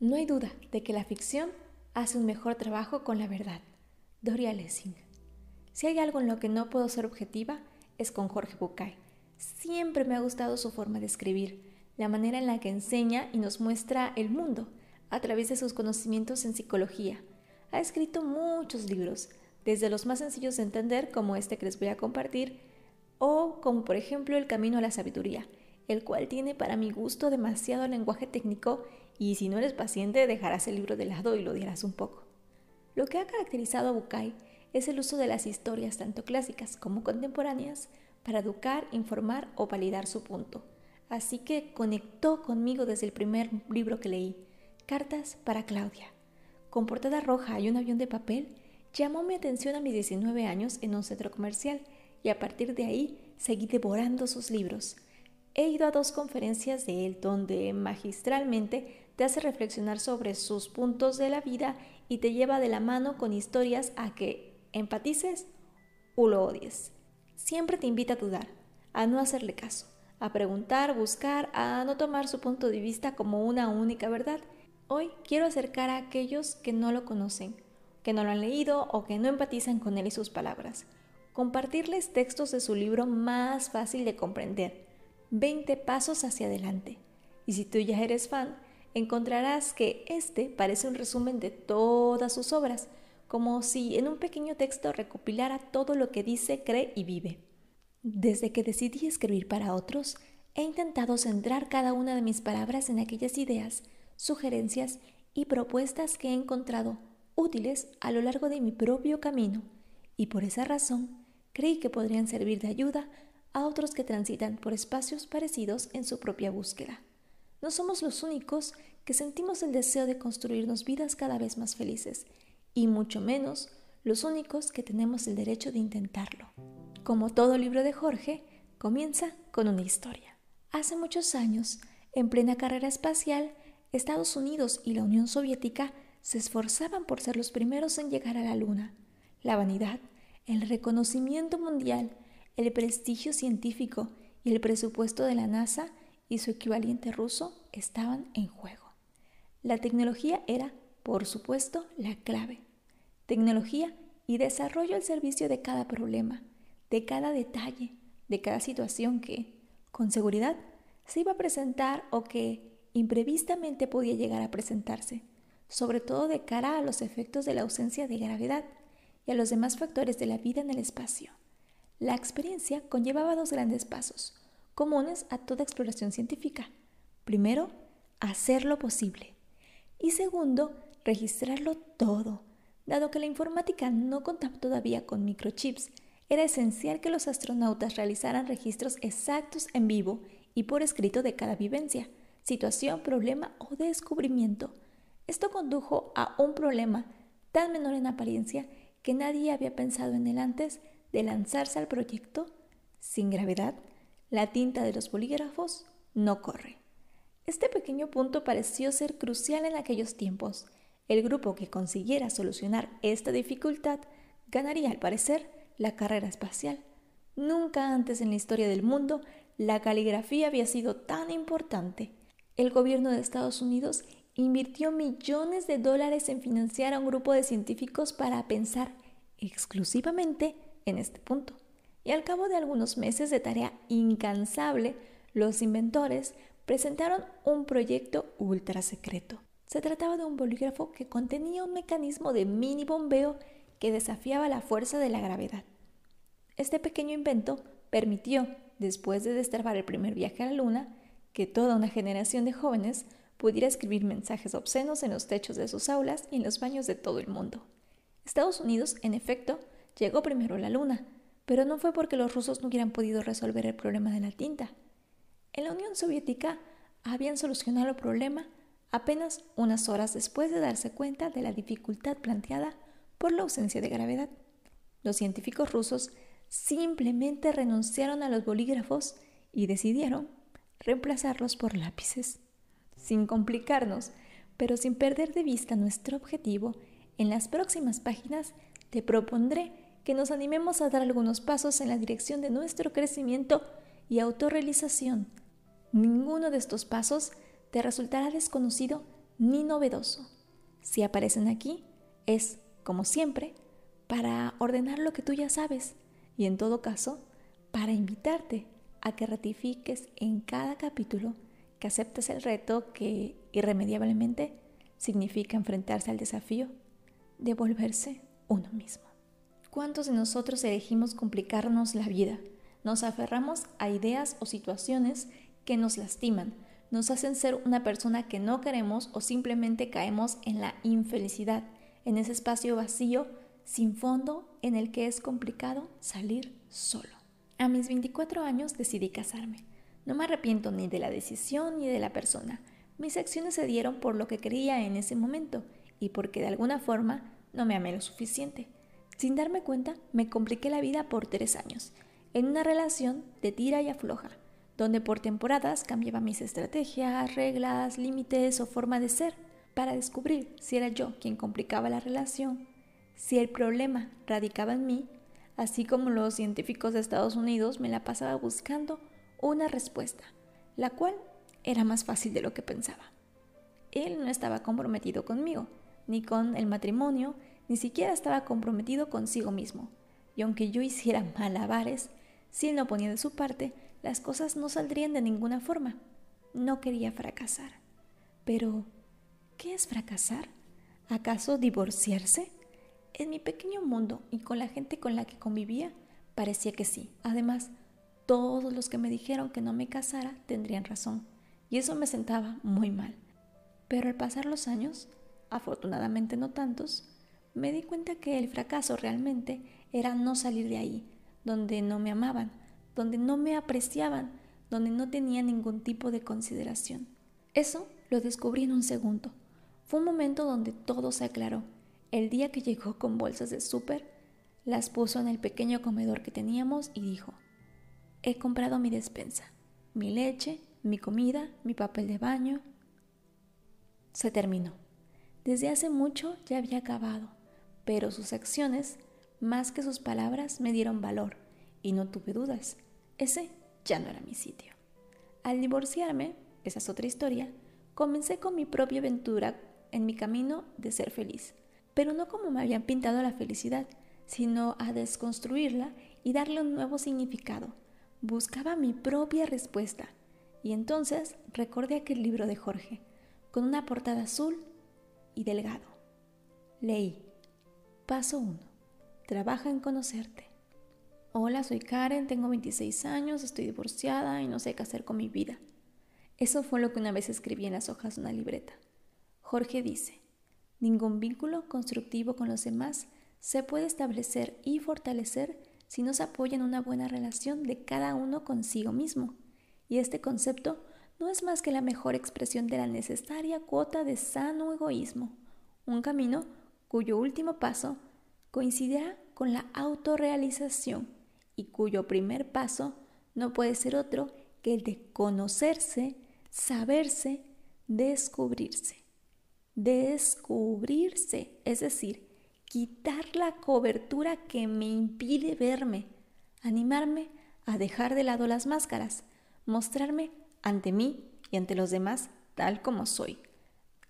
No hay duda de que la ficción hace un mejor trabajo con la verdad. Doria Lessing. Si hay algo en lo que no puedo ser objetiva, es con Jorge Bucay. Siempre me ha gustado su forma de escribir, la manera en la que enseña y nos muestra el mundo a través de sus conocimientos en psicología. Ha escrito muchos libros, desde los más sencillos de entender como este que les voy a compartir, o como por ejemplo El Camino a la Sabiduría, el cual tiene para mi gusto demasiado lenguaje técnico y si no eres paciente dejarás el libro de lado y lo dirás un poco. Lo que ha caracterizado a Bucay es el uso de las historias tanto clásicas como contemporáneas para educar, informar o validar su punto. Así que conectó conmigo desde el primer libro que leí, Cartas para Claudia. Con portada roja y un avión de papel, llamó mi atención a mis 19 años en un centro comercial y a partir de ahí seguí devorando sus libros. He ido a dos conferencias de él donde magistralmente te hace reflexionar sobre sus puntos de la vida y te lleva de la mano con historias a que empatices o lo odies. Siempre te invita a dudar, a no hacerle caso, a preguntar, buscar, a no tomar su punto de vista como una única verdad. Hoy quiero acercar a aquellos que no lo conocen, que no lo han leído o que no empatizan con él y sus palabras. Compartirles textos de su libro más fácil de comprender, 20 pasos hacia adelante. Y si tú ya eres fan, encontrarás que este parece un resumen de todas sus obras, como si en un pequeño texto recopilara todo lo que dice, cree y vive. Desde que decidí escribir para otros, he intentado centrar cada una de mis palabras en aquellas ideas, sugerencias y propuestas que he encontrado útiles a lo largo de mi propio camino, y por esa razón creí que podrían servir de ayuda a otros que transitan por espacios parecidos en su propia búsqueda. No somos los únicos que sentimos el deseo de construirnos vidas cada vez más felices, y mucho menos los únicos que tenemos el derecho de intentarlo. Como todo libro de Jorge, comienza con una historia. Hace muchos años, en plena carrera espacial, Estados Unidos y la Unión Soviética se esforzaban por ser los primeros en llegar a la Luna. La vanidad, el reconocimiento mundial, el prestigio científico y el presupuesto de la NASA y su equivalente ruso estaban en juego. La tecnología era, por supuesto, la clave. Tecnología y desarrollo al servicio de cada problema, de cada detalle, de cada situación que, con seguridad, se iba a presentar o que imprevistamente podía llegar a presentarse, sobre todo de cara a los efectos de la ausencia de gravedad y a los demás factores de la vida en el espacio. La experiencia conllevaba dos grandes pasos comunes a toda exploración científica. Primero, hacerlo posible. Y segundo, registrarlo todo. Dado que la informática no contaba todavía con microchips, era esencial que los astronautas realizaran registros exactos en vivo y por escrito de cada vivencia, situación, problema o descubrimiento. Esto condujo a un problema tan menor en apariencia que nadie había pensado en él antes de lanzarse al proyecto sin gravedad la tinta de los bolígrafos no corre. Este pequeño punto pareció ser crucial en aquellos tiempos. El grupo que consiguiera solucionar esta dificultad ganaría, al parecer, la carrera espacial. Nunca antes en la historia del mundo la caligrafía había sido tan importante. El gobierno de Estados Unidos invirtió millones de dólares en financiar a un grupo de científicos para pensar exclusivamente en este punto y al cabo de algunos meses de tarea incansable, los inventores presentaron un proyecto ultra secreto. Se trataba de un bolígrafo que contenía un mecanismo de mini bombeo que desafiaba la fuerza de la gravedad. Este pequeño invento permitió, después de destrabar el primer viaje a la Luna, que toda una generación de jóvenes pudiera escribir mensajes obscenos en los techos de sus aulas y en los baños de todo el mundo. Estados Unidos, en efecto, llegó primero a la Luna, pero no fue porque los rusos no hubieran podido resolver el problema de la tinta. En la Unión Soviética habían solucionado el problema apenas unas horas después de darse cuenta de la dificultad planteada por la ausencia de gravedad. Los científicos rusos simplemente renunciaron a los bolígrafos y decidieron reemplazarlos por lápices. Sin complicarnos, pero sin perder de vista nuestro objetivo, en las próximas páginas te propondré que nos animemos a dar algunos pasos en la dirección de nuestro crecimiento y autorrealización. Ninguno de estos pasos te resultará desconocido ni novedoso. Si aparecen aquí, es, como siempre, para ordenar lo que tú ya sabes y en todo caso, para invitarte a que ratifiques en cada capítulo que aceptes el reto que irremediablemente significa enfrentarse al desafío de volverse uno mismo. ¿Cuántos de nosotros elegimos complicarnos la vida? Nos aferramos a ideas o situaciones que nos lastiman, nos hacen ser una persona que no queremos o simplemente caemos en la infelicidad, en ese espacio vacío, sin fondo, en el que es complicado salir solo. A mis 24 años decidí casarme. No me arrepiento ni de la decisión ni de la persona. Mis acciones se dieron por lo que quería en ese momento y porque de alguna forma no me amé lo suficiente. Sin darme cuenta, me compliqué la vida por tres años, en una relación de tira y afloja, donde por temporadas cambiaba mis estrategias, reglas, límites o forma de ser, para descubrir si era yo quien complicaba la relación, si el problema radicaba en mí, así como los científicos de Estados Unidos me la pasaba buscando una respuesta, la cual era más fácil de lo que pensaba. Él no estaba comprometido conmigo, ni con el matrimonio, ni siquiera estaba comprometido consigo mismo. Y aunque yo hiciera malabares, si él no ponía de su parte, las cosas no saldrían de ninguna forma. No quería fracasar. Pero, ¿qué es fracasar? ¿Acaso divorciarse? En mi pequeño mundo y con la gente con la que convivía, parecía que sí. Además, todos los que me dijeron que no me casara tendrían razón, y eso me sentaba muy mal. Pero al pasar los años, afortunadamente no tantos, me di cuenta que el fracaso realmente era no salir de ahí, donde no me amaban, donde no me apreciaban, donde no tenía ningún tipo de consideración. Eso lo descubrí en un segundo. Fue un momento donde todo se aclaró. El día que llegó con bolsas de súper, las puso en el pequeño comedor que teníamos y dijo, he comprado mi despensa, mi leche, mi comida, mi papel de baño. Se terminó. Desde hace mucho ya había acabado, pero sus acciones, más que sus palabras, me dieron valor y no tuve dudas. Ese ya no era mi sitio. Al divorciarme, esa es otra historia, comencé con mi propia aventura en mi camino de ser feliz, pero no como me habían pintado la felicidad, sino a desconstruirla y darle un nuevo significado. Buscaba mi propia respuesta y entonces recordé aquel libro de Jorge, con una portada azul y delgado. Leí. Paso 1. Trabaja en conocerte. Hola, soy Karen, tengo 26 años, estoy divorciada y no sé qué hacer con mi vida. Eso fue lo que una vez escribí en las hojas de una libreta. Jorge dice, ningún vínculo constructivo con los demás se puede establecer y fortalecer si no se apoya en una buena relación de cada uno consigo mismo. Y este concepto no es más que la mejor expresión de la necesaria cuota de sano egoísmo, un camino cuyo último paso coincidirá con la autorrealización y cuyo primer paso no puede ser otro que el de conocerse, saberse, descubrirse. Descubrirse, es decir, quitar la cobertura que me impide verme, animarme a dejar de lado las máscaras, mostrarme ante mí y ante los demás tal como soy.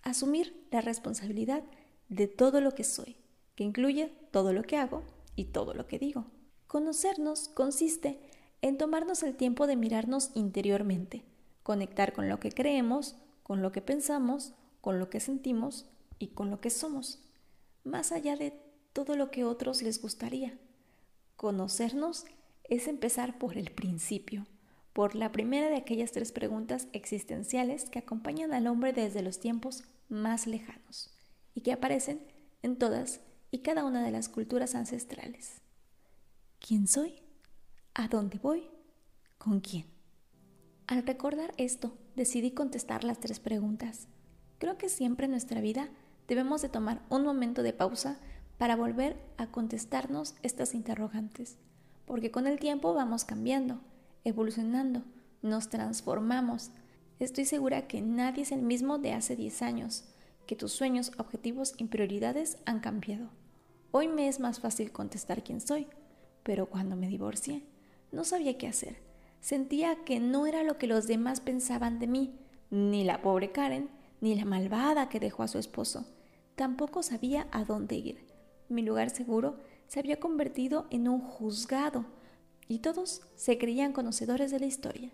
Asumir la responsabilidad de todo lo que soy, que incluye todo lo que hago y todo lo que digo. Conocernos consiste en tomarnos el tiempo de mirarnos interiormente, conectar con lo que creemos, con lo que pensamos, con lo que sentimos y con lo que somos, más allá de todo lo que otros les gustaría. Conocernos es empezar por el principio, por la primera de aquellas tres preguntas existenciales que acompañan al hombre desde los tiempos más lejanos y que aparecen en todas y cada una de las culturas ancestrales. ¿Quién soy? ¿A dónde voy? ¿Con quién? Al recordar esto, decidí contestar las tres preguntas. Creo que siempre en nuestra vida debemos de tomar un momento de pausa para volver a contestarnos estas interrogantes, porque con el tiempo vamos cambiando evolucionando, nos transformamos. Estoy segura que nadie es el mismo de hace 10 años, que tus sueños, objetivos y prioridades han cambiado. Hoy me es más fácil contestar quién soy, pero cuando me divorcié, no sabía qué hacer. Sentía que no era lo que los demás pensaban de mí, ni la pobre Karen, ni la malvada que dejó a su esposo. Tampoco sabía a dónde ir. Mi lugar seguro se había convertido en un juzgado y todos se creían conocedores de la historia.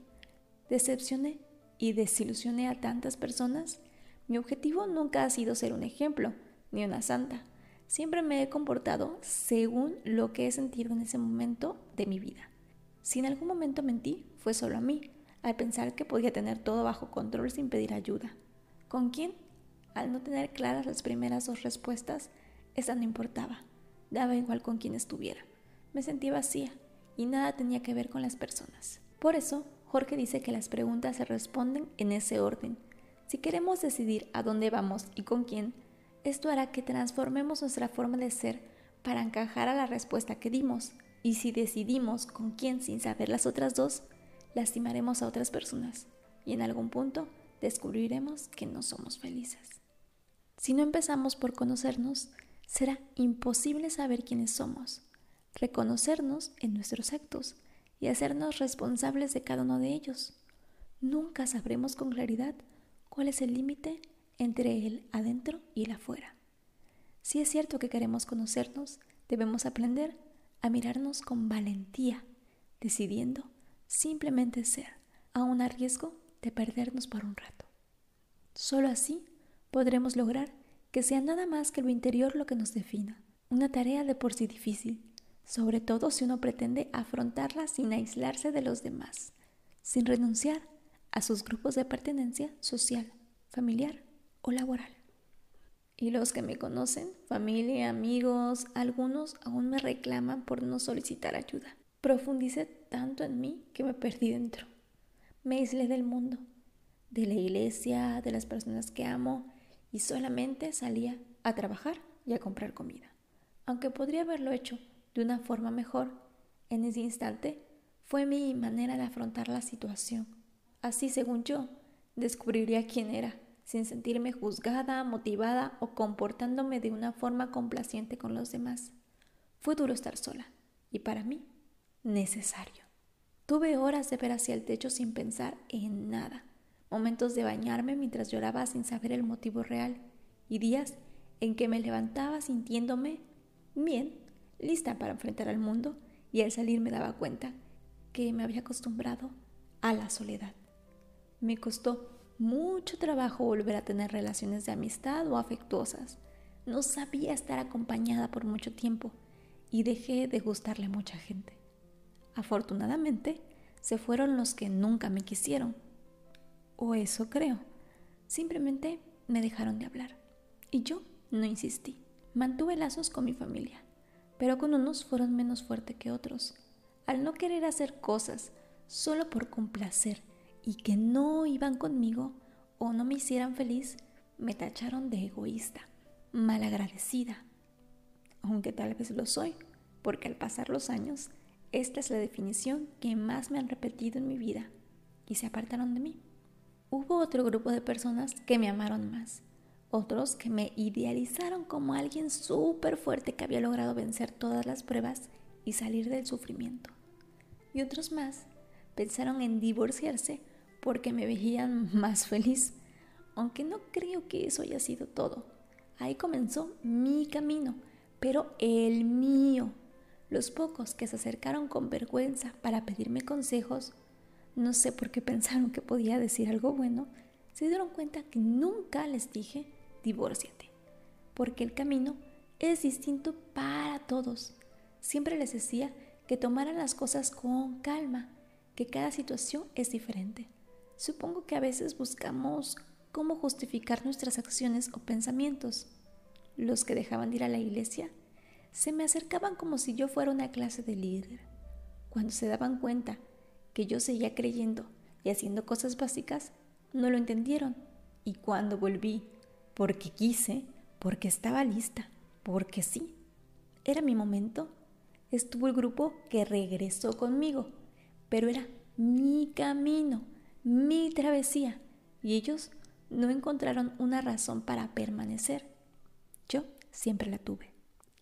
Decepcioné y desilusioné a tantas personas. Mi objetivo nunca ha sido ser un ejemplo, ni una santa. Siempre me he comportado según lo que he sentido en ese momento de mi vida. Si en algún momento mentí, fue solo a mí, al pensar que podía tener todo bajo control sin pedir ayuda. ¿Con quién? Al no tener claras las primeras dos respuestas, esa no importaba. Daba igual con quién estuviera. Me sentía vacía y nada tenía que ver con las personas. Por eso, Jorge dice que las preguntas se responden en ese orden. Si queremos decidir a dónde vamos y con quién, esto hará que transformemos nuestra forma de ser para encajar a la respuesta que dimos. Y si decidimos con quién sin saber las otras dos, lastimaremos a otras personas y en algún punto descubriremos que no somos felices. Si no empezamos por conocernos, será imposible saber quiénes somos, reconocernos en nuestros actos y hacernos responsables de cada uno de ellos. Nunca sabremos con claridad cuál es el límite entre el adentro y el afuera. Si es cierto que queremos conocernos, debemos aprender a mirarnos con valentía, decidiendo simplemente ser, aun a riesgo de perdernos por un rato. Solo así podremos lograr que sea nada más que lo interior lo que nos defina, una tarea de por sí difícil, sobre todo si uno pretende afrontarla sin aislarse de los demás, sin renunciar a sus grupos de pertenencia social, familiar o laboral. Y los que me conocen, familia, amigos, algunos aún me reclaman por no solicitar ayuda. Profundicé tanto en mí que me perdí dentro. Me aislé del mundo, de la iglesia, de las personas que amo y solamente salía a trabajar y a comprar comida. Aunque podría haberlo hecho de una forma mejor, en ese instante fue mi manera de afrontar la situación. Así, según yo, descubriría quién era sin sentirme juzgada, motivada o comportándome de una forma complaciente con los demás. Fue duro estar sola y para mí necesario. Tuve horas de ver hacia el techo sin pensar en nada, momentos de bañarme mientras lloraba sin saber el motivo real y días en que me levantaba sintiéndome bien, lista para enfrentar al mundo y al salir me daba cuenta que me había acostumbrado a la soledad. Me costó mucho trabajo volver a tener relaciones de amistad o afectuosas. No sabía estar acompañada por mucho tiempo y dejé de gustarle a mucha gente. Afortunadamente, se fueron los que nunca me quisieron. O eso creo. Simplemente me dejaron de hablar. Y yo no insistí. Mantuve lazos con mi familia, pero con unos fueron menos fuertes que otros. Al no querer hacer cosas solo por complacer y que no iban conmigo o no me hicieran feliz, me tacharon de egoísta, malagradecida. Aunque tal vez lo soy, porque al pasar los años, esta es la definición que más me han repetido en mi vida y se apartaron de mí. Hubo otro grupo de personas que me amaron más, otros que me idealizaron como alguien súper fuerte que había logrado vencer todas las pruebas y salir del sufrimiento. Y otros más pensaron en divorciarse porque me veían más feliz, aunque no creo que eso haya sido todo. Ahí comenzó mi camino, pero el mío. Los pocos que se acercaron con vergüenza para pedirme consejos, no sé por qué pensaron que podía decir algo bueno, se dieron cuenta que nunca les dije divórciate, porque el camino es distinto para todos. Siempre les decía que tomaran las cosas con calma, que cada situación es diferente. Supongo que a veces buscamos cómo justificar nuestras acciones o pensamientos. Los que dejaban de ir a la iglesia se me acercaban como si yo fuera una clase de líder. Cuando se daban cuenta que yo seguía creyendo y haciendo cosas básicas, no lo entendieron. Y cuando volví, porque quise, porque estaba lista, porque sí, era mi momento, estuvo el grupo que regresó conmigo, pero era mi camino mi travesía y ellos no encontraron una razón para permanecer. Yo siempre la tuve.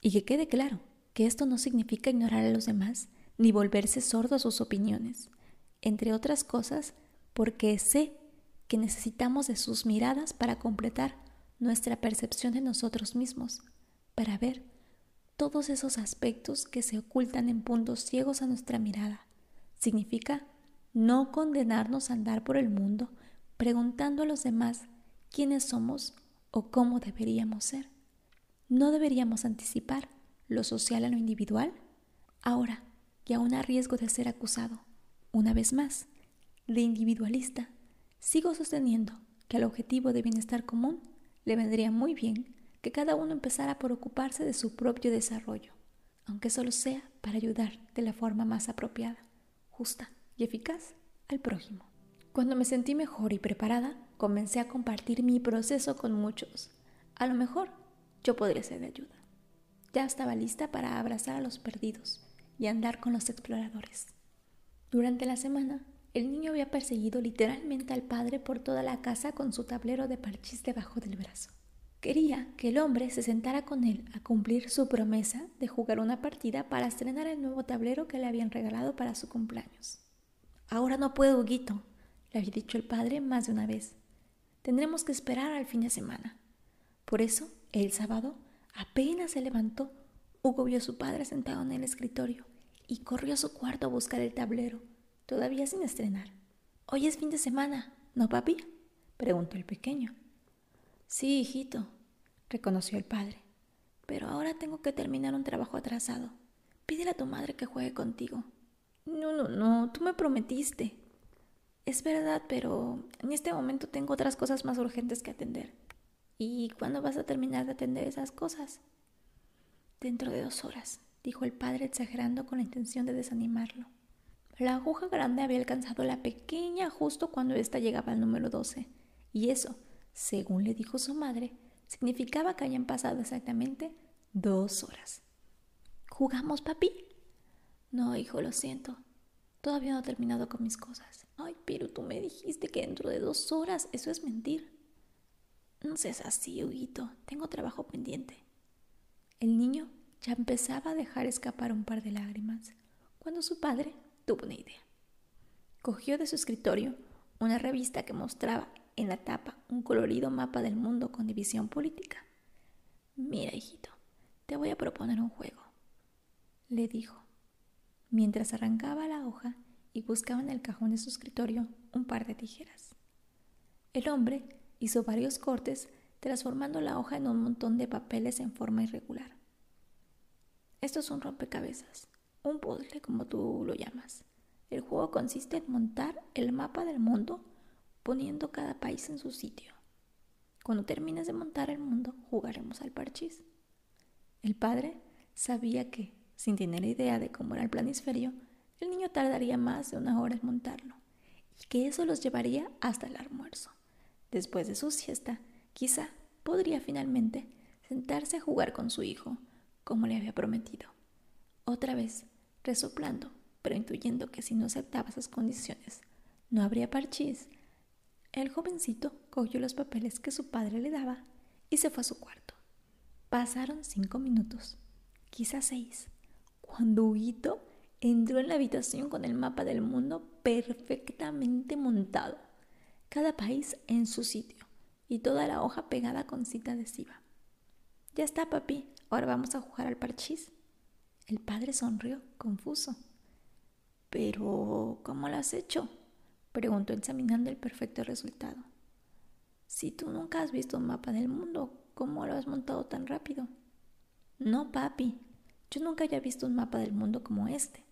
Y que quede claro que esto no significa ignorar a los demás ni volverse sordo a sus opiniones, entre otras cosas porque sé que necesitamos de sus miradas para completar nuestra percepción de nosotros mismos, para ver todos esos aspectos que se ocultan en puntos ciegos a nuestra mirada. Significa no condenarnos a andar por el mundo preguntando a los demás quiénes somos o cómo deberíamos ser. No deberíamos anticipar lo social a lo individual. Ahora, y aún a riesgo de ser acusado, una vez más, de individualista, sigo sosteniendo que al objetivo de bienestar común le vendría muy bien que cada uno empezara por ocuparse de su propio desarrollo, aunque solo sea para ayudar de la forma más apropiada, justa y eficaz al prójimo. Cuando me sentí mejor y preparada, comencé a compartir mi proceso con muchos. A lo mejor yo podría ser de ayuda. Ya estaba lista para abrazar a los perdidos y andar con los exploradores. Durante la semana, el niño había perseguido literalmente al padre por toda la casa con su tablero de parchís debajo del brazo. Quería que el hombre se sentara con él a cumplir su promesa de jugar una partida para estrenar el nuevo tablero que le habían regalado para su cumpleaños. Ahora no puedo, Huguito, le había dicho el padre más de una vez. Tendremos que esperar al fin de semana. Por eso, el sábado, apenas se levantó, Hugo vio a su padre sentado en el escritorio y corrió a su cuarto a buscar el tablero, todavía sin estrenar. Hoy es fin de semana, ¿no, papi? preguntó el pequeño. Sí, hijito, reconoció el padre. Pero ahora tengo que terminar un trabajo atrasado. Pídele a tu madre que juegue contigo. No, no, no, tú me prometiste. Es verdad, pero en este momento tengo otras cosas más urgentes que atender. ¿Y cuándo vas a terminar de atender esas cosas? Dentro de dos horas, dijo el padre exagerando con la intención de desanimarlo. La aguja grande había alcanzado la pequeña justo cuando ésta llegaba al número doce, y eso, según le dijo su madre, significaba que habían pasado exactamente dos horas. ¿Jugamos, papi? No, hijo, lo siento. Todavía no he terminado con mis cosas. Ay, pero tú me dijiste que dentro de dos horas. Eso es mentir. No seas así, Huguito. Tengo trabajo pendiente. El niño ya empezaba a dejar escapar un par de lágrimas cuando su padre tuvo una idea. Cogió de su escritorio una revista que mostraba en la tapa un colorido mapa del mundo con división política. Mira, hijito, te voy a proponer un juego, le dijo, mientras arrancaba la hoja y buscaba en el cajón de su escritorio un par de tijeras. El hombre hizo varios cortes transformando la hoja en un montón de papeles en forma irregular. Esto es un rompecabezas, un puzzle como tú lo llamas. El juego consiste en montar el mapa del mundo poniendo cada país en su sitio. Cuando termines de montar el mundo, jugaremos al parchís. El padre sabía que, sin tener idea de cómo era el planisferio, el niño tardaría más de una hora en montarlo, y que eso los llevaría hasta el almuerzo. Después de su siesta, quizá podría finalmente sentarse a jugar con su hijo, como le había prometido. Otra vez, resoplando, pero intuyendo que si no aceptaba esas condiciones, no habría parchís, el jovencito cogió los papeles que su padre le daba y se fue a su cuarto. Pasaron cinco minutos, quizás seis, cuando Huguito entró en la habitación con el mapa del mundo perfectamente montado, cada país en su sitio y toda la hoja pegada con cita adhesiva. Ya está, papi, ahora vamos a jugar al parchís. El padre sonrió, confuso. Pero, ¿cómo lo has hecho? preguntó examinando el perfecto resultado. Si tú nunca has visto un mapa del mundo, ¿cómo lo has montado tan rápido? No, papi, yo nunca había visto un mapa del mundo como este.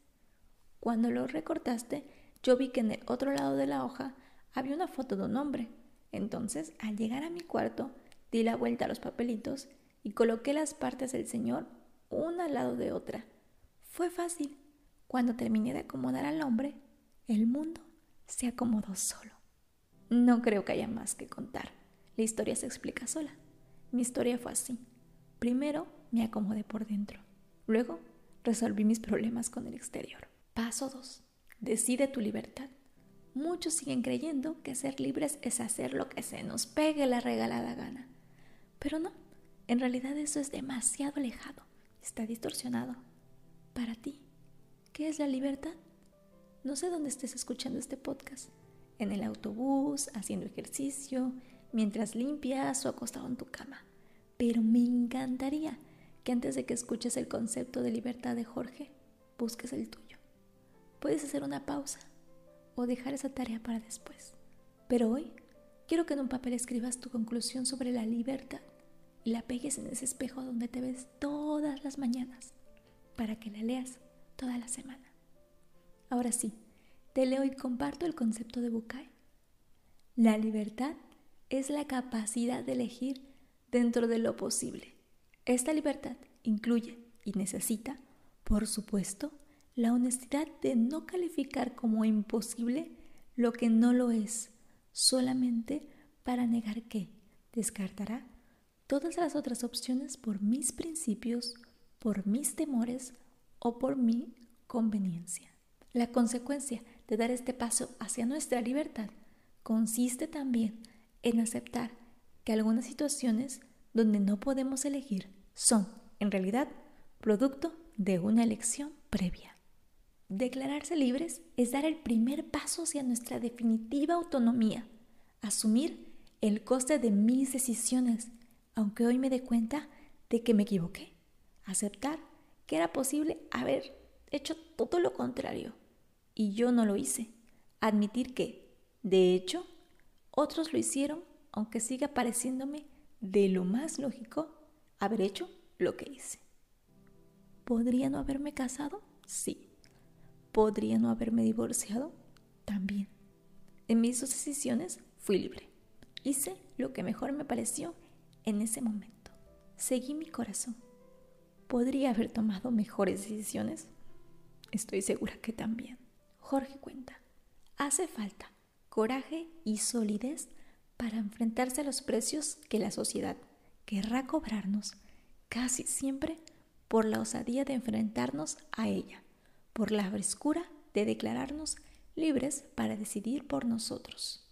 Cuando lo recortaste, yo vi que en el otro lado de la hoja había una foto de un hombre. Entonces, al llegar a mi cuarto, di la vuelta a los papelitos y coloqué las partes del señor una al lado de otra. Fue fácil. Cuando terminé de acomodar al hombre, el mundo se acomodó solo. No creo que haya más que contar. La historia se explica sola. Mi historia fue así. Primero me acomodé por dentro. Luego resolví mis problemas con el exterior. Paso 2. Decide tu libertad. Muchos siguen creyendo que ser libres es hacer lo que se nos pegue la regalada gana. Pero no, en realidad eso es demasiado alejado, está distorsionado. Para ti, ¿qué es la libertad? No sé dónde estés escuchando este podcast. en el autobús, haciendo ejercicio, mientras limpias o acostado en tu cama. Pero me encantaría que antes de que escuches el concepto de libertad de Jorge, busques el tuyo. Puedes hacer una pausa o dejar esa tarea para después. Pero hoy quiero que en un papel escribas tu conclusión sobre la libertad y la pegues en ese espejo donde te ves todas las mañanas para que la leas toda la semana. Ahora sí, te leo y comparto el concepto de Bukai. La libertad es la capacidad de elegir dentro de lo posible. Esta libertad incluye y necesita, por supuesto, la honestidad de no calificar como imposible lo que no lo es, solamente para negar que descartará todas las otras opciones por mis principios, por mis temores o por mi conveniencia. La consecuencia de dar este paso hacia nuestra libertad consiste también en aceptar que algunas situaciones donde no podemos elegir son, en realidad, producto de una elección previa. Declararse libres es dar el primer paso hacia nuestra definitiva autonomía, asumir el coste de mis decisiones, aunque hoy me dé cuenta de que me equivoqué, aceptar que era posible haber hecho todo lo contrario y yo no lo hice. Admitir que, de hecho, otros lo hicieron, aunque siga pareciéndome de lo más lógico haber hecho lo que hice. ¿Podría no haberme casado? Sí. ¿Podría no haberme divorciado? También. En mis decisiones fui libre. Hice lo que mejor me pareció en ese momento. Seguí mi corazón. ¿Podría haber tomado mejores decisiones? Estoy segura que también. Jorge cuenta, hace falta coraje y solidez para enfrentarse a los precios que la sociedad querrá cobrarnos, casi siempre por la osadía de enfrentarnos a ella, por la frescura de declararnos libres para decidir por nosotros.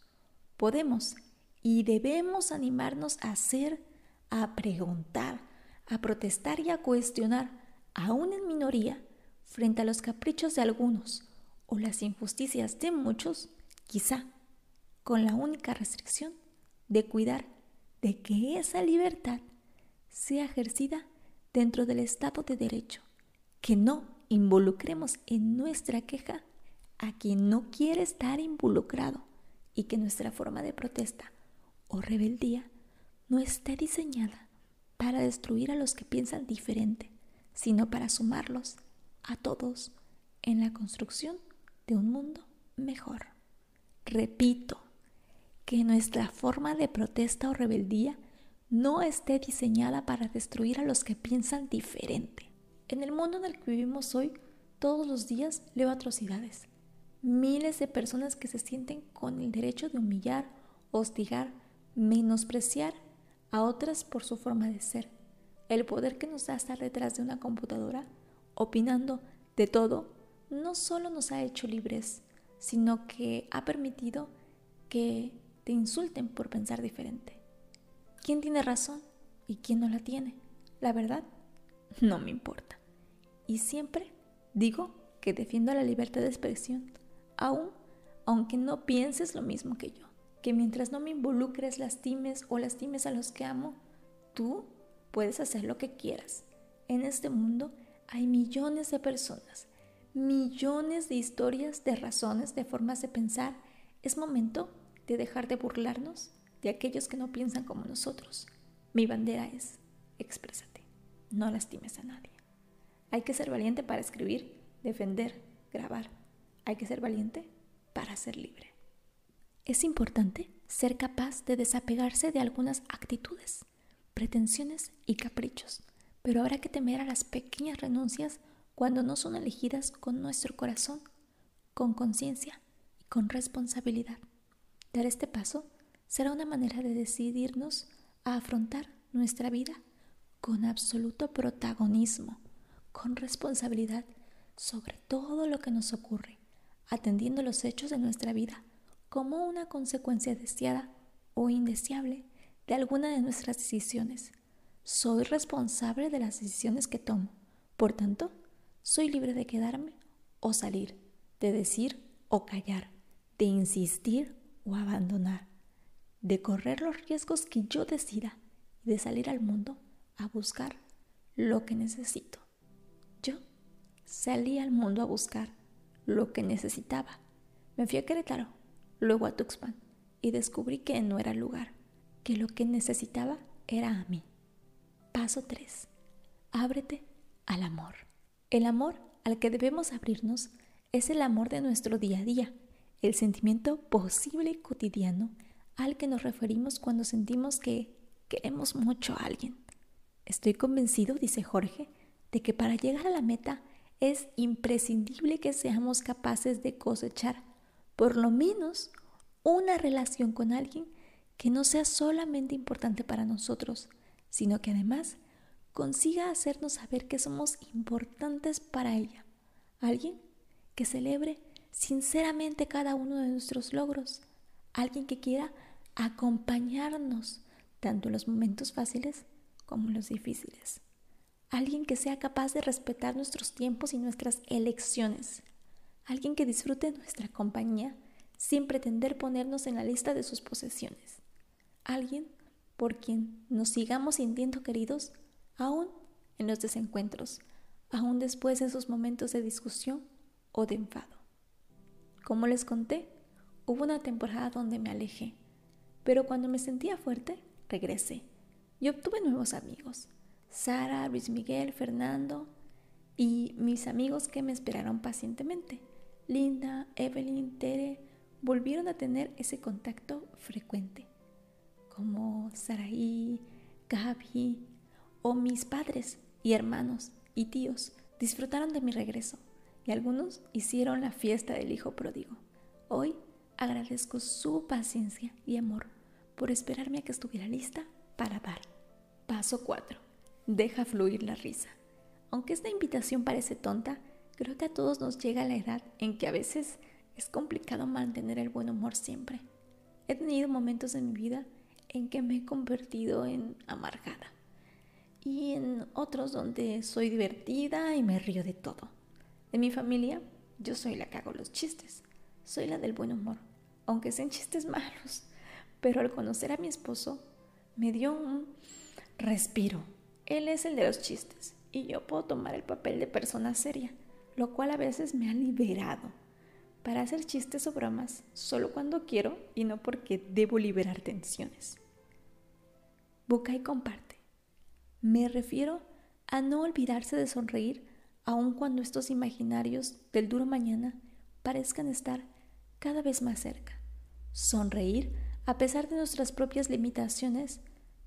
Podemos y debemos animarnos a hacer, a preguntar, a protestar y a cuestionar, aún en minoría, frente a los caprichos de algunos o las injusticias de muchos, quizá con la única restricción de cuidar de que esa libertad sea ejercida dentro del Estado de Derecho, que no involucremos en nuestra queja a quien no quiere estar involucrado y que nuestra forma de protesta o rebeldía no esté diseñada para destruir a los que piensan diferente, sino para sumarlos a todos en la construcción de un mundo mejor. Repito, que nuestra forma de protesta o rebeldía no esté diseñada para destruir a los que piensan diferente. En el mundo en el que vivimos hoy, todos los días leo atrocidades. Miles de personas que se sienten con el derecho de humillar, hostigar, menospreciar a otras por su forma de ser. El poder que nos da estar detrás de una computadora, opinando de todo, no solo nos ha hecho libres, sino que ha permitido que te insulten por pensar diferente. ¿Quién tiene razón y quién no la tiene? La verdad, no me importa. Y siempre digo que defiendo la libertad de expresión, aun aunque no pienses lo mismo que yo. Que mientras no me involucres, lastimes o lastimes a los que amo, tú puedes hacer lo que quieras. En este mundo hay millones de personas, millones de historias, de razones, de formas de pensar. Es momento de dejar de burlarnos de aquellos que no piensan como nosotros. Mi bandera es, exprésate, no lastimes a nadie. Hay que ser valiente para escribir, defender, grabar. Hay que ser valiente para ser libre. Es importante ser capaz de desapegarse de algunas actitudes, pretensiones y caprichos, pero habrá que temer a las pequeñas renuncias cuando no son elegidas con nuestro corazón, con conciencia y con responsabilidad. Dar este paso será una manera de decidirnos a afrontar nuestra vida con absoluto protagonismo, con responsabilidad sobre todo lo que nos ocurre, atendiendo los hechos de nuestra vida como una consecuencia deseada o indeseable de alguna de nuestras decisiones. Soy responsable de las decisiones que tomo. Por tanto, soy libre de quedarme o salir, de decir o callar, de insistir o abandonar, de correr los riesgos que yo decida y de salir al mundo a buscar lo que necesito. Yo salí al mundo a buscar lo que necesitaba. Me fui a Querétaro, luego a Tuxpan y descubrí que no era el lugar, que lo que necesitaba era a mí. Paso 3. Ábrete al amor. El amor al que debemos abrirnos es el amor de nuestro día a día, el sentimiento posible cotidiano al que nos referimos cuando sentimos que queremos mucho a alguien. Estoy convencido, dice Jorge, de que para llegar a la meta es imprescindible que seamos capaces de cosechar por lo menos una relación con alguien que no sea solamente importante para nosotros, sino que además consiga hacernos saber que somos importantes para ella. Alguien que celebre sinceramente cada uno de nuestros logros. Alguien que quiera acompañarnos tanto en los momentos fáciles como en los difíciles. Alguien que sea capaz de respetar nuestros tiempos y nuestras elecciones. Alguien que disfrute nuestra compañía sin pretender ponernos en la lista de sus posesiones. Alguien por quien nos sigamos sintiendo queridos aún en los desencuentros, aún después de esos momentos de discusión o de enfado. Como les conté, hubo una temporada donde me alejé, pero cuando me sentía fuerte, regresé y obtuve nuevos amigos. Sara, Luis Miguel, Fernando y mis amigos que me esperaron pacientemente. Linda, Evelyn, Tere, volvieron a tener ese contacto frecuente, como Saraí, Gaby, o mis padres y hermanos y tíos disfrutaron de mi regreso y algunos hicieron la fiesta del hijo pródigo. Hoy agradezco su paciencia y amor por esperarme a que estuviera lista para dar. Paso 4. Deja fluir la risa. Aunque esta invitación parece tonta, creo que a todos nos llega la edad en que a veces es complicado mantener el buen humor siempre. He tenido momentos en mi vida en que me he convertido en amargada y en otros donde soy divertida y me río de todo. En mi familia, yo soy la que hago los chistes, soy la del buen humor, aunque sean chistes malos. Pero al conocer a mi esposo, me dio un respiro. Él es el de los chistes y yo puedo tomar el papel de persona seria, lo cual a veces me ha liberado para hacer chistes o bromas solo cuando quiero y no porque debo liberar tensiones. Busca y comparte. Me refiero a no olvidarse de sonreír aun cuando estos imaginarios del duro mañana parezcan estar cada vez más cerca. Sonreír a pesar de nuestras propias limitaciones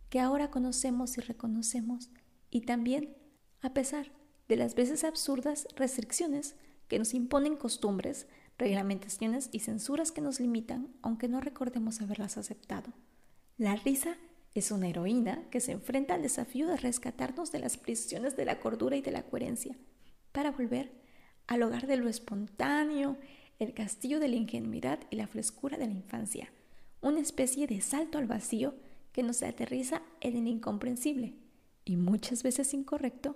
que ahora conocemos y reconocemos y también a pesar de las veces absurdas restricciones que nos imponen costumbres, reglamentaciones y censuras que nos limitan aunque no recordemos haberlas aceptado. La risa es una heroína que se enfrenta al desafío de rescatarnos de las prisiones de la cordura y de la coherencia, para volver al hogar de lo espontáneo, el castillo de la ingenuidad y la frescura de la infancia, una especie de salto al vacío que nos aterriza en el incomprensible y muchas veces incorrecto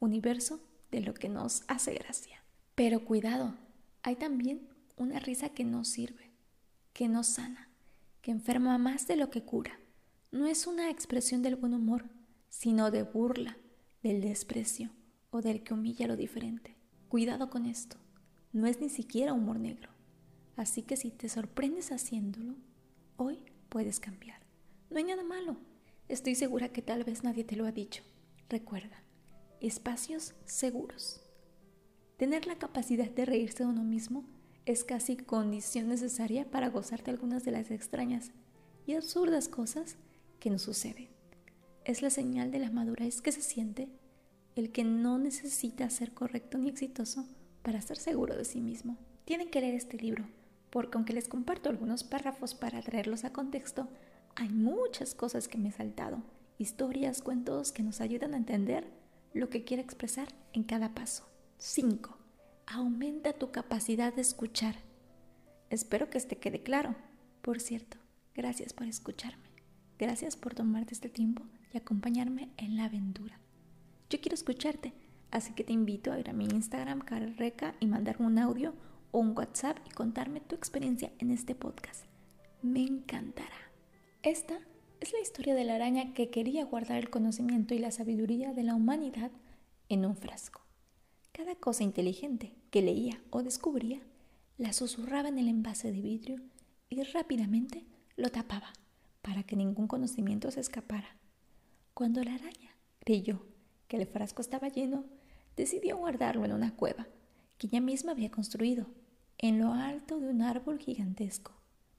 universo de lo que nos hace gracia. Pero cuidado, hay también una risa que no sirve, que no sana, que enferma más de lo que cura. No es una expresión del buen humor, sino de burla, del desprecio o del que humilla lo diferente. Cuidado con esto, no es ni siquiera humor negro. Así que si te sorprendes haciéndolo, hoy puedes cambiar. No hay nada malo. Estoy segura que tal vez nadie te lo ha dicho. Recuerda, espacios seguros. Tener la capacidad de reírse de uno mismo es casi condición necesaria para gozarte algunas de las extrañas y absurdas cosas que nos sucede. Es la señal de la madurez que se siente el que no necesita ser correcto ni exitoso para estar seguro de sí mismo. Tienen que leer este libro, porque aunque les comparto algunos párrafos para traerlos a contexto, hay muchas cosas que me he saltado, historias, cuentos que nos ayudan a entender lo que quiere expresar en cada paso. 5. Aumenta tu capacidad de escuchar. Espero que este quede claro. Por cierto, gracias por escucharme. Gracias por tomarte este tiempo y acompañarme en la aventura. Yo quiero escucharte, así que te invito a ir a mi Instagram, Reca, y mandar un audio o un WhatsApp y contarme tu experiencia en este podcast. Me encantará. Esta es la historia de la araña que quería guardar el conocimiento y la sabiduría de la humanidad en un frasco. Cada cosa inteligente que leía o descubría la susurraba en el envase de vidrio y rápidamente lo tapaba para que ningún conocimiento se escapara. Cuando la araña creyó que el frasco estaba lleno, decidió guardarlo en una cueva que ella misma había construido en lo alto de un árbol gigantesco.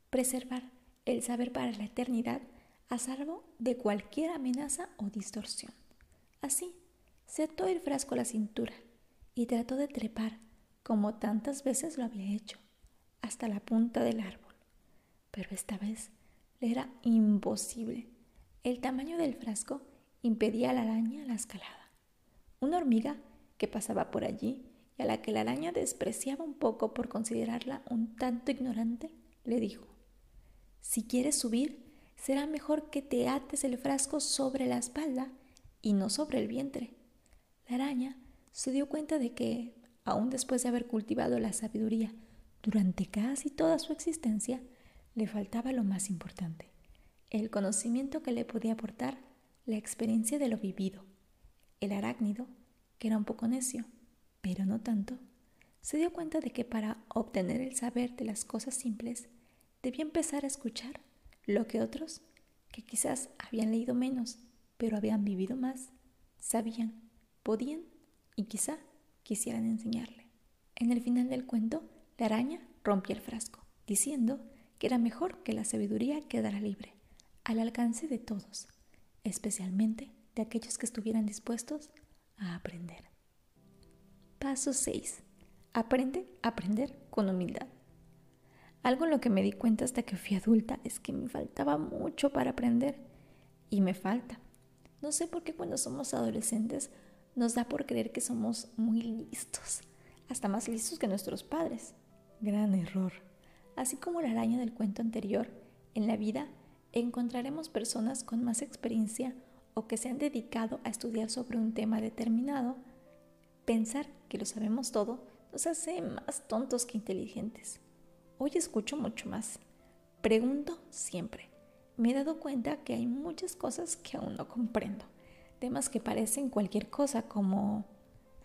Preservar el saber para la eternidad a salvo de cualquier amenaza o distorsión. Así, se ató el frasco a la cintura y trató de trepar, como tantas veces lo había hecho, hasta la punta del árbol. Pero esta vez le era imposible. El tamaño del frasco impedía a la araña la escalada. Una hormiga que pasaba por allí y a la que la araña despreciaba un poco por considerarla un tanto ignorante, le dijo, Si quieres subir, será mejor que te ates el frasco sobre la espalda y no sobre el vientre. La araña se dio cuenta de que, aun después de haber cultivado la sabiduría durante casi toda su existencia, le faltaba lo más importante, el conocimiento que le podía aportar la experiencia de lo vivido. El arácnido, que era un poco necio, pero no tanto, se dio cuenta de que para obtener el saber de las cosas simples, debía empezar a escuchar lo que otros, que quizás habían leído menos, pero habían vivido más, sabían, podían y quizá quisieran enseñarle. En el final del cuento, la araña rompió el frasco, diciendo que era mejor que la sabiduría quedara libre, al alcance de todos, especialmente de aquellos que estuvieran dispuestos a aprender. Paso 6. Aprende a aprender con humildad. Algo en lo que me di cuenta hasta que fui adulta es que me faltaba mucho para aprender y me falta. No sé por qué cuando somos adolescentes nos da por creer que somos muy listos, hasta más listos que nuestros padres. Gran error. Así como la araña del cuento anterior, en la vida encontraremos personas con más experiencia o que se han dedicado a estudiar sobre un tema determinado. Pensar que lo sabemos todo nos hace más tontos que inteligentes. Hoy escucho mucho más. Pregunto siempre. Me he dado cuenta que hay muchas cosas que aún no comprendo. Temas que parecen cualquier cosa como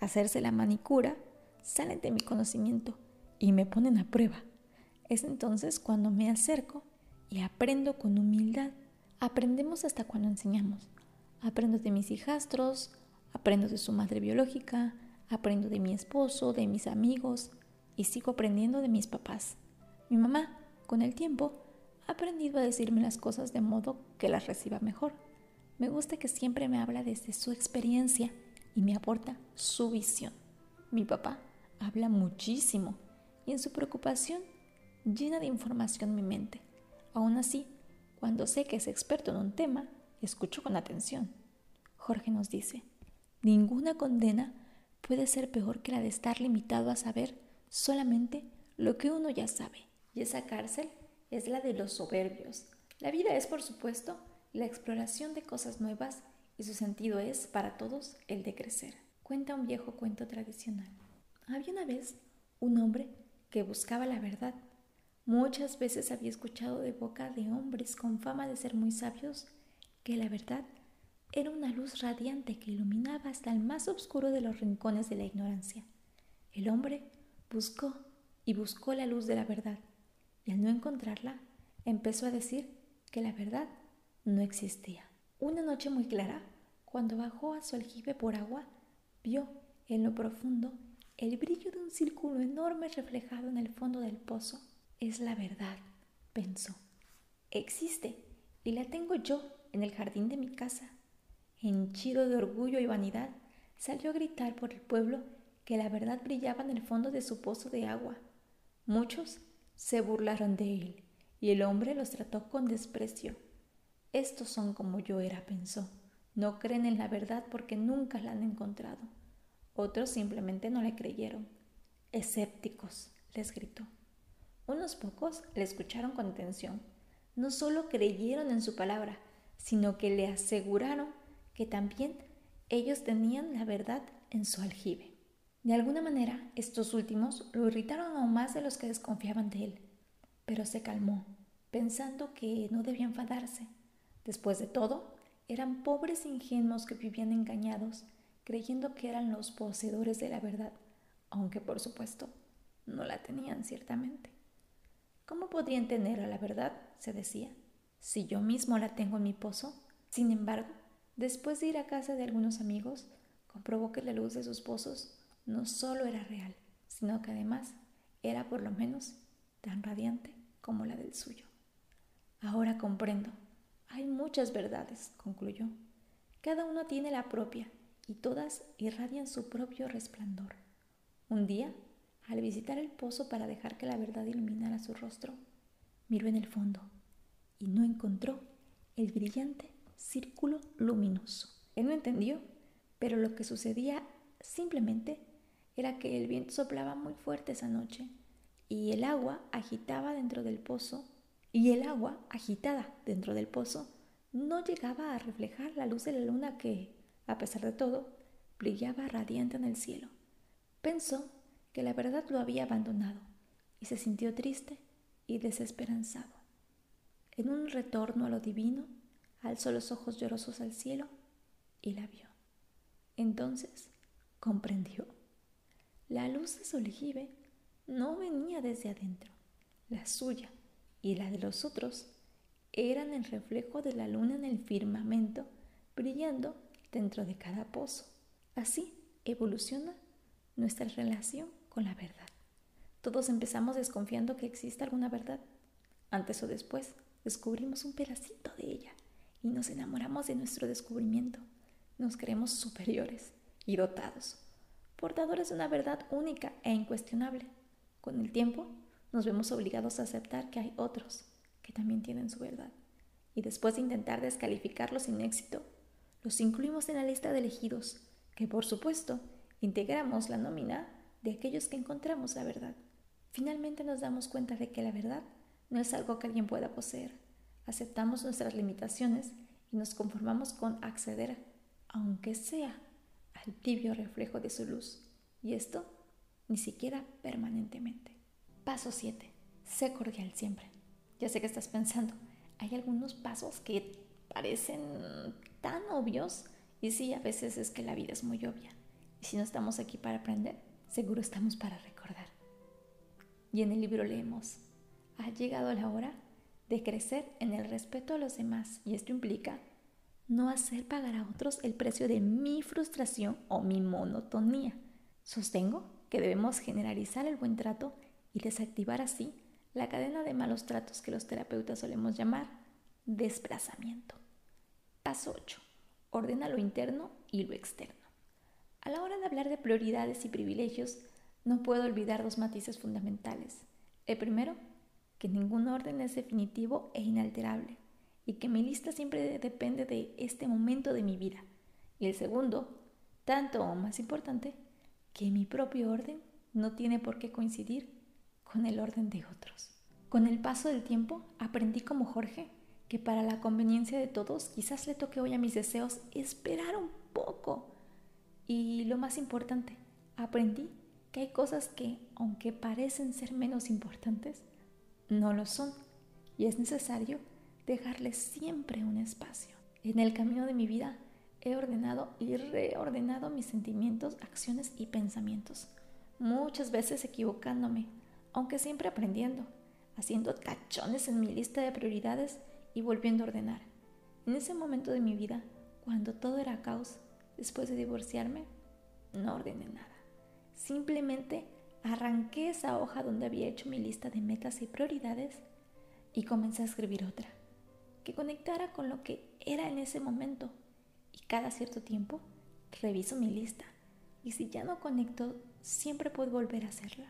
hacerse la manicura salen de mi conocimiento y me ponen a prueba. Es entonces cuando me acerco y aprendo con humildad. Aprendemos hasta cuando enseñamos. Aprendo de mis hijastros, aprendo de su madre biológica, aprendo de mi esposo, de mis amigos y sigo aprendiendo de mis papás. Mi mamá, con el tiempo, ha aprendido a decirme las cosas de modo que las reciba mejor. Me gusta que siempre me habla desde su experiencia y me aporta su visión. Mi papá habla muchísimo y en su preocupación llena de información mi mente. Aún así, cuando sé que es experto en un tema, escucho con atención. Jorge nos dice, ninguna condena puede ser peor que la de estar limitado a saber solamente lo que uno ya sabe. Y esa cárcel es la de los soberbios. La vida es, por supuesto, la exploración de cosas nuevas y su sentido es, para todos, el de crecer. Cuenta un viejo cuento tradicional. Había una vez un hombre que buscaba la verdad Muchas veces había escuchado de boca de hombres con fama de ser muy sabios que la verdad era una luz radiante que iluminaba hasta el más oscuro de los rincones de la ignorancia. El hombre buscó y buscó la luz de la verdad, y al no encontrarla, empezó a decir que la verdad no existía. Una noche muy clara, cuando bajó a su aljibe por agua, vio en lo profundo el brillo de un círculo enorme reflejado en el fondo del pozo es la verdad, pensó. Existe y la tengo yo en el jardín de mi casa. Henchido de orgullo y vanidad, salió a gritar por el pueblo que la verdad brillaba en el fondo de su pozo de agua. Muchos se burlaron de él y el hombre los trató con desprecio. Estos son como yo era, pensó. No creen en la verdad porque nunca la han encontrado. Otros simplemente no le creyeron. Escépticos, les gritó. Unos pocos le escucharon con atención. No solo creyeron en su palabra, sino que le aseguraron que también ellos tenían la verdad en su aljibe. De alguna manera, estos últimos lo irritaron aún más de los que desconfiaban de él, pero se calmó, pensando que no debía enfadarse. Después de todo, eran pobres ingenuos que vivían engañados, creyendo que eran los poseedores de la verdad, aunque por supuesto no la tenían ciertamente. ¿Cómo podrían tener a la verdad? se decía, si yo mismo la tengo en mi pozo. Sin embargo, después de ir a casa de algunos amigos, comprobó que la luz de sus pozos no solo era real, sino que además era por lo menos tan radiante como la del suyo. Ahora comprendo. Hay muchas verdades, concluyó. Cada uno tiene la propia y todas irradian su propio resplandor. Un día, al visitar el pozo para dejar que la verdad iluminara su rostro, miró en el fondo y no encontró el brillante círculo luminoso. Él no entendió, pero lo que sucedía simplemente era que el viento soplaba muy fuerte esa noche y el agua agitaba dentro del pozo y el agua agitada dentro del pozo no llegaba a reflejar la luz de la luna que, a pesar de todo, brillaba radiante en el cielo. Pensó que la verdad lo había abandonado y se sintió triste y desesperanzado. En un retorno a lo divino, alzó los ojos llorosos al cielo y la vio. Entonces comprendió. La luz de su aljibe no venía desde adentro. La suya y la de los otros eran el reflejo de la luna en el firmamento, brillando dentro de cada pozo. Así evoluciona nuestra relación con la verdad. Todos empezamos desconfiando que exista alguna verdad. Antes o después descubrimos un pedacito de ella y nos enamoramos de nuestro descubrimiento. Nos creemos superiores y dotados portadores de una verdad única e incuestionable. Con el tiempo, nos vemos obligados a aceptar que hay otros que también tienen su verdad. Y después de intentar descalificarlos sin éxito, los incluimos en la lista de elegidos, que por supuesto integramos la nómina de aquellos que encontramos la verdad. Finalmente nos damos cuenta de que la verdad no es algo que alguien pueda poseer. Aceptamos nuestras limitaciones y nos conformamos con acceder, aunque sea el tibio reflejo de su luz, y esto ni siquiera permanentemente. Paso 7. Sé cordial siempre. Ya sé que estás pensando, hay algunos pasos que parecen tan obvios y sí, a veces es que la vida es muy obvia. Y si no estamos aquí para aprender, seguro estamos para recordar. Y en el libro leemos, ha llegado la hora de crecer en el respeto a los demás y esto implica no hacer pagar a otros el precio de mi frustración o mi monotonía. Sostengo que debemos generalizar el buen trato y desactivar así la cadena de malos tratos que los terapeutas solemos llamar desplazamiento. Paso 8. Ordena lo interno y lo externo. A la hora de hablar de prioridades y privilegios, no puedo olvidar dos matices fundamentales. El primero, que ningún orden es definitivo e inalterable y que mi lista siempre depende de este momento de mi vida. Y el segundo, tanto o más importante, que mi propio orden no tiene por qué coincidir con el orden de otros. Con el paso del tiempo aprendí como Jorge que para la conveniencia de todos quizás le toque hoy a mis deseos esperar un poco. Y lo más importante, aprendí que hay cosas que, aunque parecen ser menos importantes, no lo son. Y es necesario dejarle siempre un espacio. En el camino de mi vida he ordenado y reordenado mis sentimientos, acciones y pensamientos, muchas veces equivocándome, aunque siempre aprendiendo, haciendo tachones en mi lista de prioridades y volviendo a ordenar. En ese momento de mi vida, cuando todo era caos, después de divorciarme, no ordené nada. Simplemente arranqué esa hoja donde había hecho mi lista de metas y prioridades y comencé a escribir otra que conectara con lo que era en ese momento. Y cada cierto tiempo reviso mi lista. Y si ya no conecto, siempre puedo volver a hacerla.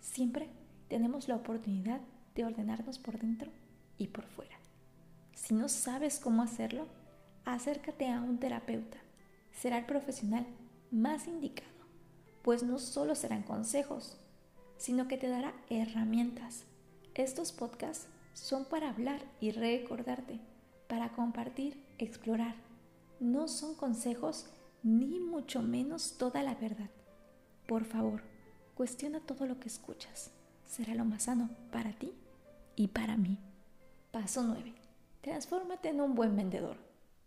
Siempre tenemos la oportunidad de ordenarnos por dentro y por fuera. Si no sabes cómo hacerlo, acércate a un terapeuta. Será el profesional más indicado, pues no solo serán consejos, sino que te dará herramientas. Estos podcasts son para hablar y recordarte, para compartir, explorar. No son consejos ni mucho menos toda la verdad. Por favor, cuestiona todo lo que escuchas. Será lo más sano para ti y para mí. Paso 9. Transfórmate en un buen vendedor.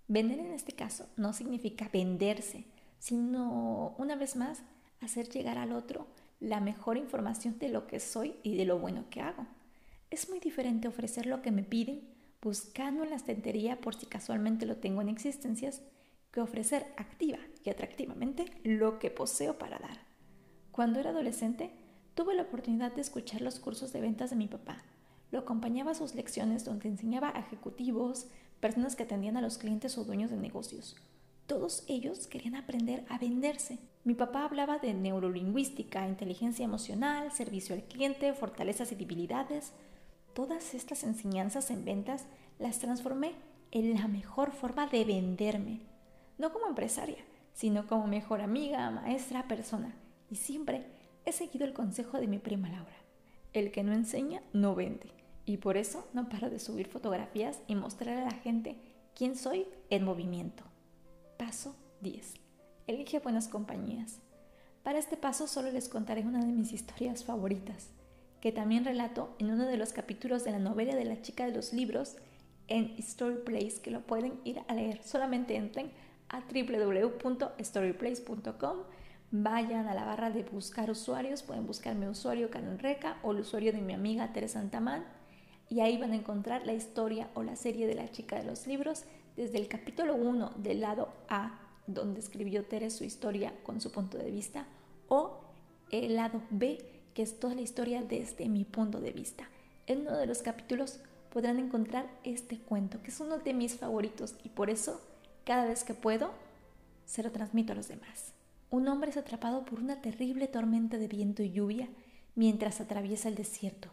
Vender en este caso no significa venderse, sino, una vez más, hacer llegar al otro la mejor información de lo que soy y de lo bueno que hago. Es muy diferente ofrecer lo que me piden, buscando en la estantería por si casualmente lo tengo en existencias, que ofrecer activa y atractivamente lo que poseo para dar. Cuando era adolescente, tuve la oportunidad de escuchar los cursos de ventas de mi papá. Lo acompañaba a sus lecciones donde enseñaba a ejecutivos, personas que atendían a los clientes o dueños de negocios. Todos ellos querían aprender a venderse. Mi papá hablaba de neurolingüística, inteligencia emocional, servicio al cliente, fortalezas y debilidades. Todas estas enseñanzas en ventas las transformé en la mejor forma de venderme. No como empresaria, sino como mejor amiga, maestra, persona. Y siempre he seguido el consejo de mi prima Laura. El que no enseña, no vende. Y por eso no paro de subir fotografías y mostrar a la gente quién soy en movimiento. Paso 10. Elige buenas compañías. Para este paso solo les contaré una de mis historias favoritas, que también relato en uno de los capítulos de la novela de la chica de los libros en Storyplace, que lo pueden ir a leer. Solamente entren a www.storyplace.com, vayan a la barra de buscar usuarios, pueden buscar mi usuario Karen Reca o el usuario de mi amiga Teresa Antamán y ahí van a encontrar la historia o la serie de la chica de los libros desde el capítulo 1 del lado A, donde escribió Tere su historia con su punto de vista, o el lado B, que es toda la historia desde mi punto de vista. En uno de los capítulos podrán encontrar este cuento, que es uno de mis favoritos y por eso, cada vez que puedo, se lo transmito a los demás. Un hombre es atrapado por una terrible tormenta de viento y lluvia mientras atraviesa el desierto.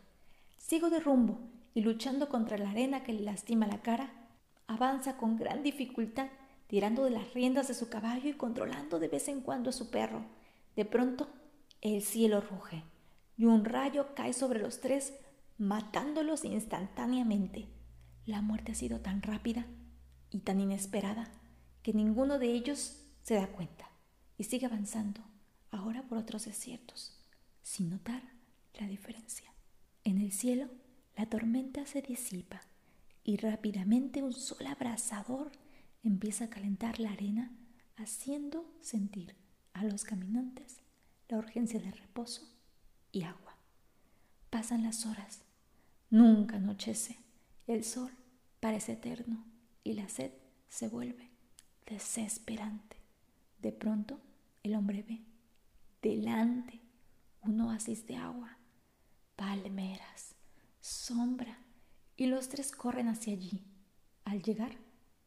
Sigo de rumbo y luchando contra la arena que le lastima la cara, avanza con gran dificultad, tirando de las riendas de su caballo y controlando de vez en cuando a su perro. De pronto, el cielo ruge y un rayo cae sobre los tres, matándolos instantáneamente. La muerte ha sido tan rápida y tan inesperada que ninguno de ellos se da cuenta y sigue avanzando, ahora por otros desiertos, sin notar la diferencia. En el cielo, la tormenta se disipa y rápidamente un sol abrasador empieza a calentar la arena, haciendo sentir a los caminantes la urgencia de reposo y agua. Pasan las horas, nunca anochece, el sol parece eterno y la sed se vuelve desesperante. De pronto el hombre ve delante un oasis de agua, palmeras, sombra, y los tres corren hacia allí. Al llegar,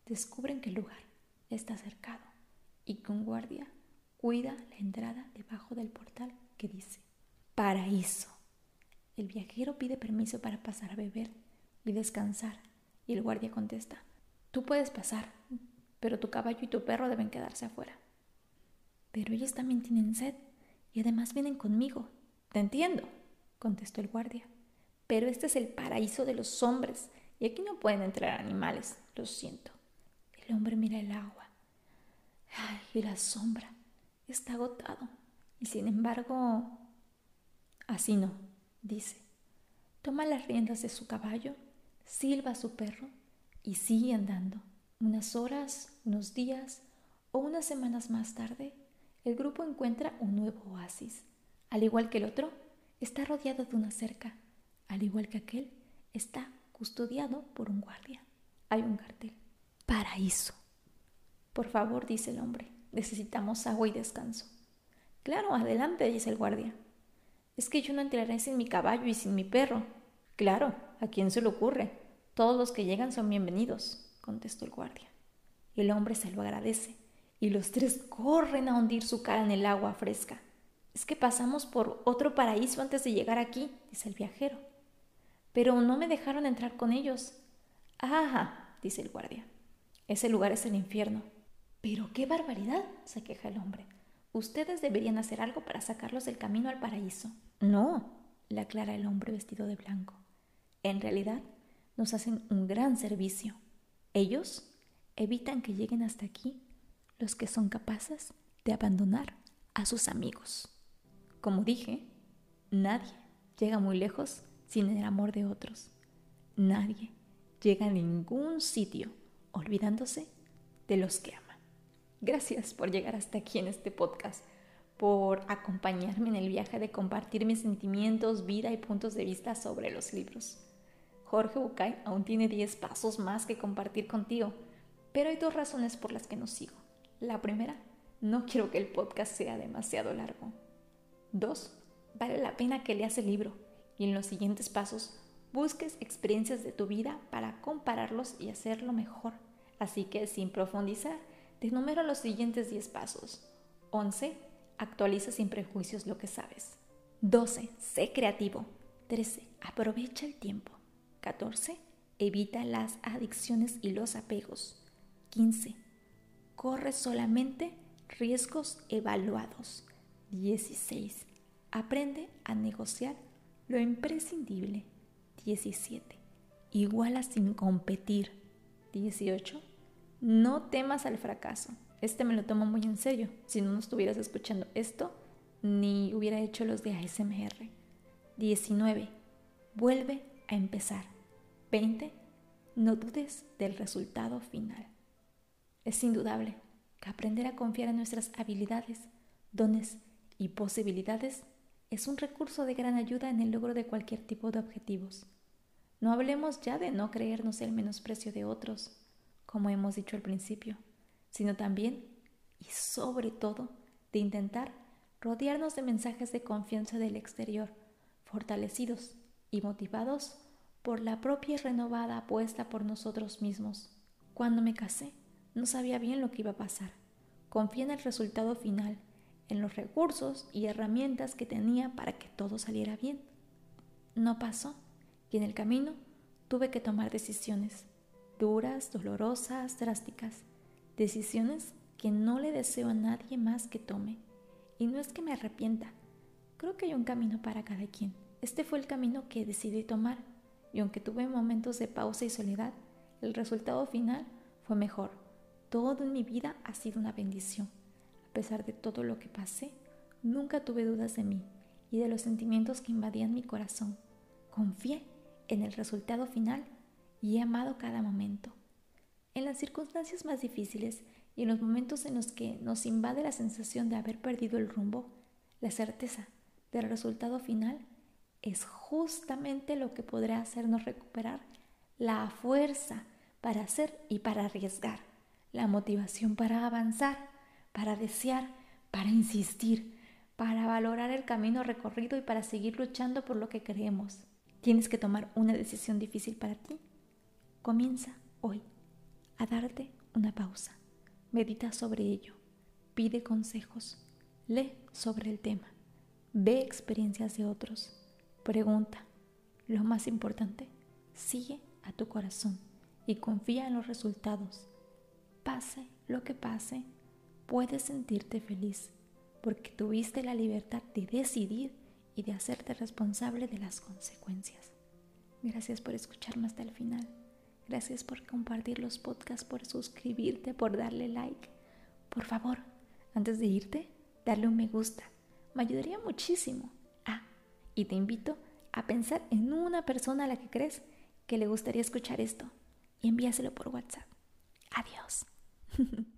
descubren que el lugar está cercado y que un guardia cuida la entrada debajo del portal que dice Paraíso. El viajero pide permiso para pasar a beber y descansar y el guardia contesta Tú puedes pasar, pero tu caballo y tu perro deben quedarse afuera. Pero ellos también tienen sed y además vienen conmigo. Te entiendo, contestó el guardia. Pero este es el paraíso de los hombres y aquí no pueden entrar animales, lo siento. El hombre mira el agua. Ay, y la sombra. Está agotado. Y sin embargo... Así no, dice. Toma las riendas de su caballo, silba a su perro y sigue andando. Unas horas, unos días o unas semanas más tarde, el grupo encuentra un nuevo oasis. Al igual que el otro, está rodeado de una cerca al igual que aquel, está custodiado por un guardia. Hay un cartel. Paraíso. Por favor, dice el hombre, necesitamos agua y descanso. Claro, adelante, dice el guardia. Es que yo no entraré sin mi caballo y sin mi perro. Claro, ¿a quién se le ocurre? Todos los que llegan son bienvenidos, contestó el guardia. El hombre se lo agradece y los tres corren a hundir su cara en el agua fresca. Es que pasamos por otro paraíso antes de llegar aquí, dice el viajero pero no me dejaron entrar con ellos. Ajá, dice el guardia. Ese lugar es el infierno. Pero qué barbaridad, se queja el hombre. Ustedes deberían hacer algo para sacarlos del camino al paraíso. No, le aclara el hombre vestido de blanco. En realidad, nos hacen un gran servicio. Ellos evitan que lleguen hasta aquí los que son capaces de abandonar a sus amigos. Como dije, nadie llega muy lejos sin el amor de otros. Nadie llega a ningún sitio olvidándose de los que ama. Gracias por llegar hasta aquí en este podcast, por acompañarme en el viaje de compartir mis sentimientos, vida y puntos de vista sobre los libros. Jorge Bucay aún tiene 10 pasos más que compartir contigo, pero hay dos razones por las que no sigo. La primera, no quiero que el podcast sea demasiado largo. Dos, vale la pena que leas el libro y en los siguientes pasos busques experiencias de tu vida para compararlos y hacerlo mejor. Así que sin profundizar, te enumero los siguientes 10 pasos. 11. Actualiza sin prejuicios lo que sabes. 12. Sé creativo. 13. Aprovecha el tiempo. 14. Evita las adicciones y los apegos. 15. Corre solamente riesgos evaluados. 16. Aprende a negociar lo imprescindible. 17. Iguala sin competir. 18. No temas al fracaso. Este me lo tomo muy en serio. Si no, estuvieras escuchando esto, ni hubiera hecho los de ASMR. 19. Vuelve a empezar. 20. No dudes del resultado final. Es indudable que aprender a confiar en nuestras habilidades, dones y posibilidades es un recurso de gran ayuda en el logro de cualquier tipo de objetivos. No hablemos ya de no creernos el menosprecio de otros, como hemos dicho al principio, sino también y sobre todo de intentar rodearnos de mensajes de confianza del exterior, fortalecidos y motivados por la propia y renovada apuesta por nosotros mismos. Cuando me casé, no sabía bien lo que iba a pasar. Confié en el resultado final en los recursos y herramientas que tenía para que todo saliera bien. No pasó y en el camino tuve que tomar decisiones duras, dolorosas, drásticas, decisiones que no le deseo a nadie más que tome. Y no es que me arrepienta, creo que hay un camino para cada quien. Este fue el camino que decidí tomar y aunque tuve momentos de pausa y soledad, el resultado final fue mejor. Todo en mi vida ha sido una bendición. Pesar de todo lo que pasé, nunca tuve dudas de mí y de los sentimientos que invadían mi corazón. Confié en el resultado final y he amado cada momento. En las circunstancias más difíciles y en los momentos en los que nos invade la sensación de haber perdido el rumbo, la certeza del resultado final es justamente lo que podrá hacernos recuperar la fuerza para hacer y para arriesgar, la motivación para avanzar para desear, para insistir, para valorar el camino recorrido y para seguir luchando por lo que creemos. Tienes que tomar una decisión difícil para ti. Comienza hoy a darte una pausa. Medita sobre ello. Pide consejos. Lee sobre el tema. Ve experiencias de otros. Pregunta. Lo más importante, sigue a tu corazón y confía en los resultados. Pase lo que pase, puedes sentirte feliz porque tuviste la libertad de decidir y de hacerte responsable de las consecuencias. Gracias por escucharme hasta el final. Gracias por compartir los podcasts, por suscribirte, por darle like. Por favor, antes de irte, darle un me gusta. Me ayudaría muchísimo. Ah, y te invito a pensar en una persona a la que crees que le gustaría escuchar esto y envíaselo por WhatsApp. Adiós.